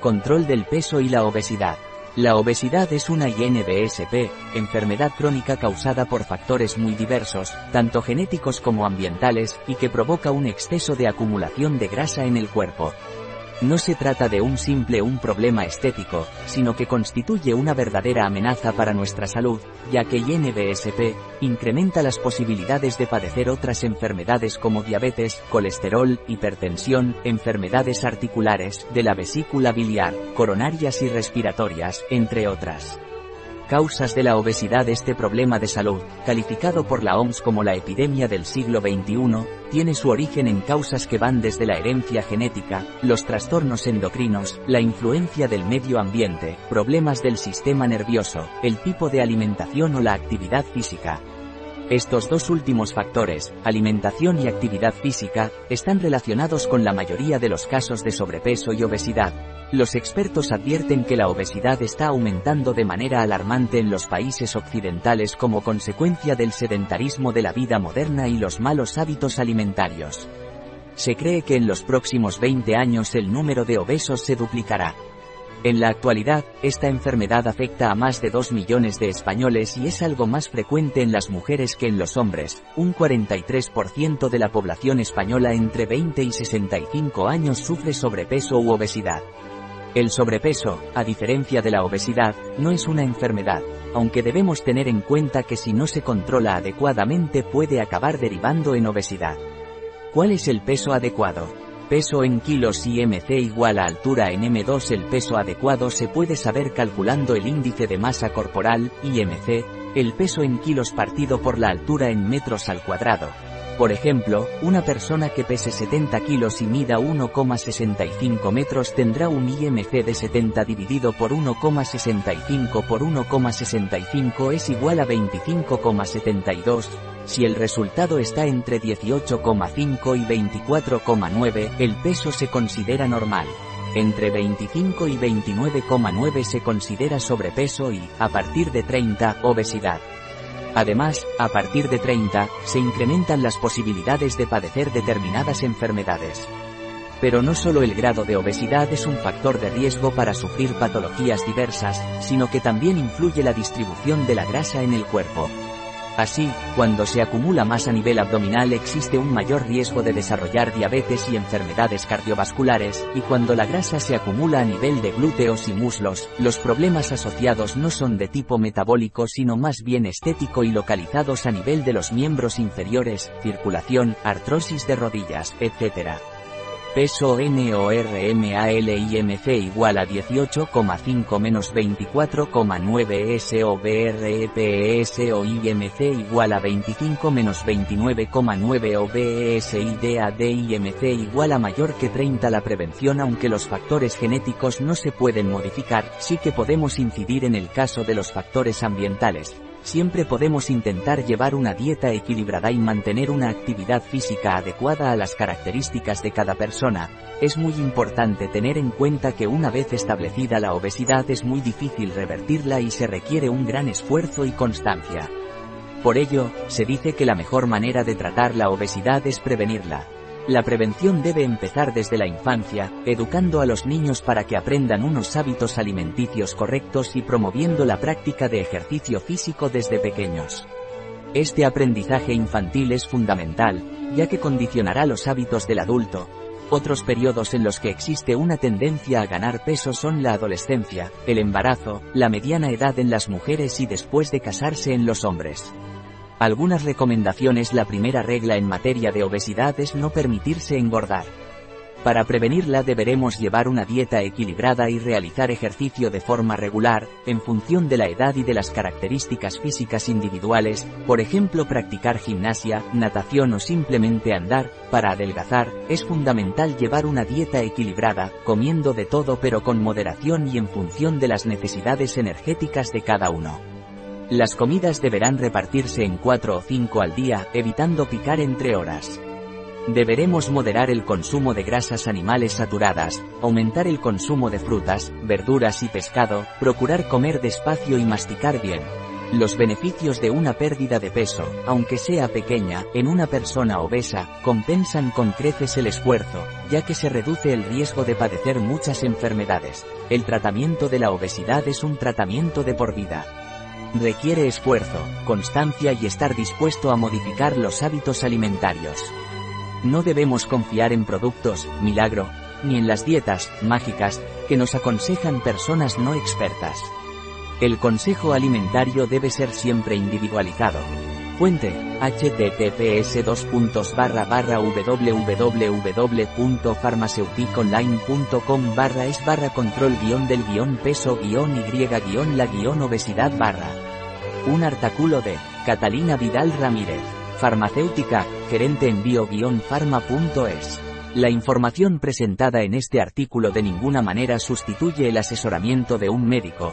Control del peso y la obesidad. La obesidad es una INBSP, enfermedad crónica causada por factores muy diversos, tanto genéticos como ambientales, y que provoca un exceso de acumulación de grasa en el cuerpo. No se trata de un simple un problema estético, sino que constituye una verdadera amenaza para nuestra salud, ya que INBSP incrementa las posibilidades de padecer otras enfermedades como diabetes, colesterol, hipertensión, enfermedades articulares, de la vesícula biliar, coronarias y respiratorias, entre otras. Causas de la obesidad Este problema de salud, calificado por la OMS como la epidemia del siglo XXI, tiene su origen en causas que van desde la herencia genética, los trastornos endocrinos, la influencia del medio ambiente, problemas del sistema nervioso, el tipo de alimentación o la actividad física. Estos dos últimos factores, alimentación y actividad física, están relacionados con la mayoría de los casos de sobrepeso y obesidad, los expertos advierten que la obesidad está aumentando de manera alarmante en los países occidentales como consecuencia del sedentarismo de la vida moderna y los malos hábitos alimentarios. Se cree que en los próximos 20 años el número de obesos se duplicará. En la actualidad, esta enfermedad afecta a más de 2 millones de españoles y es algo más frecuente en las mujeres que en los hombres. Un 43% de la población española entre 20 y 65 años sufre sobrepeso u obesidad. El sobrepeso, a diferencia de la obesidad, no es una enfermedad, aunque debemos tener en cuenta que si no se controla adecuadamente puede acabar derivando en obesidad. ¿Cuál es el peso adecuado? Peso en kilos IMC igual a altura en M2 El peso adecuado se puede saber calculando el índice de masa corporal, IMC, el peso en kilos partido por la altura en metros al cuadrado, por ejemplo, una persona que pese 70 kilos y mida 1,65 metros tendrá un IMC de 70 dividido por 1,65 por 1,65 es igual a 25,72. Si el resultado está entre 18,5 y 24,9, el peso se considera normal. Entre 25 y 29,9 se considera sobrepeso y, a partir de 30, obesidad. Además, a partir de 30, se incrementan las posibilidades de padecer determinadas enfermedades. Pero no solo el grado de obesidad es un factor de riesgo para sufrir patologías diversas, sino que también influye la distribución de la grasa en el cuerpo. Así, cuando se acumula más a nivel abdominal existe un mayor riesgo de desarrollar diabetes y enfermedades cardiovasculares, y cuando la grasa se acumula a nivel de glúteos y muslos, los problemas asociados no son de tipo metabólico sino más bien estético y localizados a nivel de los miembros inferiores, circulación, artrosis de rodillas, etc. Peso NORMALIMC igual a 18,5 menos 24,9 SOBREPES o IMC igual a 25 menos 29,9 OBES IMC igual a mayor que 30 La prevención aunque los factores genéticos no se pueden modificar, sí que podemos incidir en el caso de los factores ambientales, siempre podemos intentar llevar una dieta equilibrada y mantener una actividad física adecuada a las características de cada persona. Es muy importante tener en cuenta que una vez establecida la obesidad es muy difícil revertirla y se requiere un gran esfuerzo y constancia. Por ello, se dice que la mejor manera de tratar la obesidad es prevenirla. La prevención debe empezar desde la infancia, educando a los niños para que aprendan unos hábitos alimenticios correctos y promoviendo la práctica de ejercicio físico desde pequeños. Este aprendizaje infantil es fundamental, ya que condicionará los hábitos del adulto. Otros periodos en los que existe una tendencia a ganar peso son la adolescencia, el embarazo, la mediana edad en las mujeres y después de casarse en los hombres. Algunas recomendaciones La primera regla en materia de obesidad es no permitirse engordar. Para prevenirla deberemos llevar una dieta equilibrada y realizar ejercicio de forma regular, en función de la edad y de las características físicas individuales, por ejemplo practicar gimnasia, natación o simplemente andar, para adelgazar, es fundamental llevar una dieta equilibrada, comiendo de todo pero con moderación y en función de las necesidades energéticas de cada uno. Las comidas deberán repartirse en 4 o 5 al día, evitando picar entre horas. Deberemos moderar el consumo de grasas animales saturadas, aumentar el consumo de frutas, verduras y pescado, procurar comer despacio y masticar bien. Los beneficios de una pérdida de peso, aunque sea pequeña, en una persona obesa, compensan con creces el esfuerzo, ya que se reduce el riesgo de padecer muchas enfermedades. El tratamiento de la obesidad es un tratamiento de por vida. Requiere esfuerzo, constancia y estar dispuesto a modificar los hábitos alimentarios. No debemos confiar en productos, milagro, ni en las dietas, mágicas, que nos aconsejan personas no expertas. El consejo alimentario debe ser siempre individualizado. Fuente, https www.farmaceuticonline.com barra es barra control guion del guion peso guion y guion la guion obesidad barra. Un artículo de Catalina Vidal Ramírez, farmacéutica, gerente en bio-farma.es. La información presentada en este artículo de ninguna manera sustituye el asesoramiento de un médico,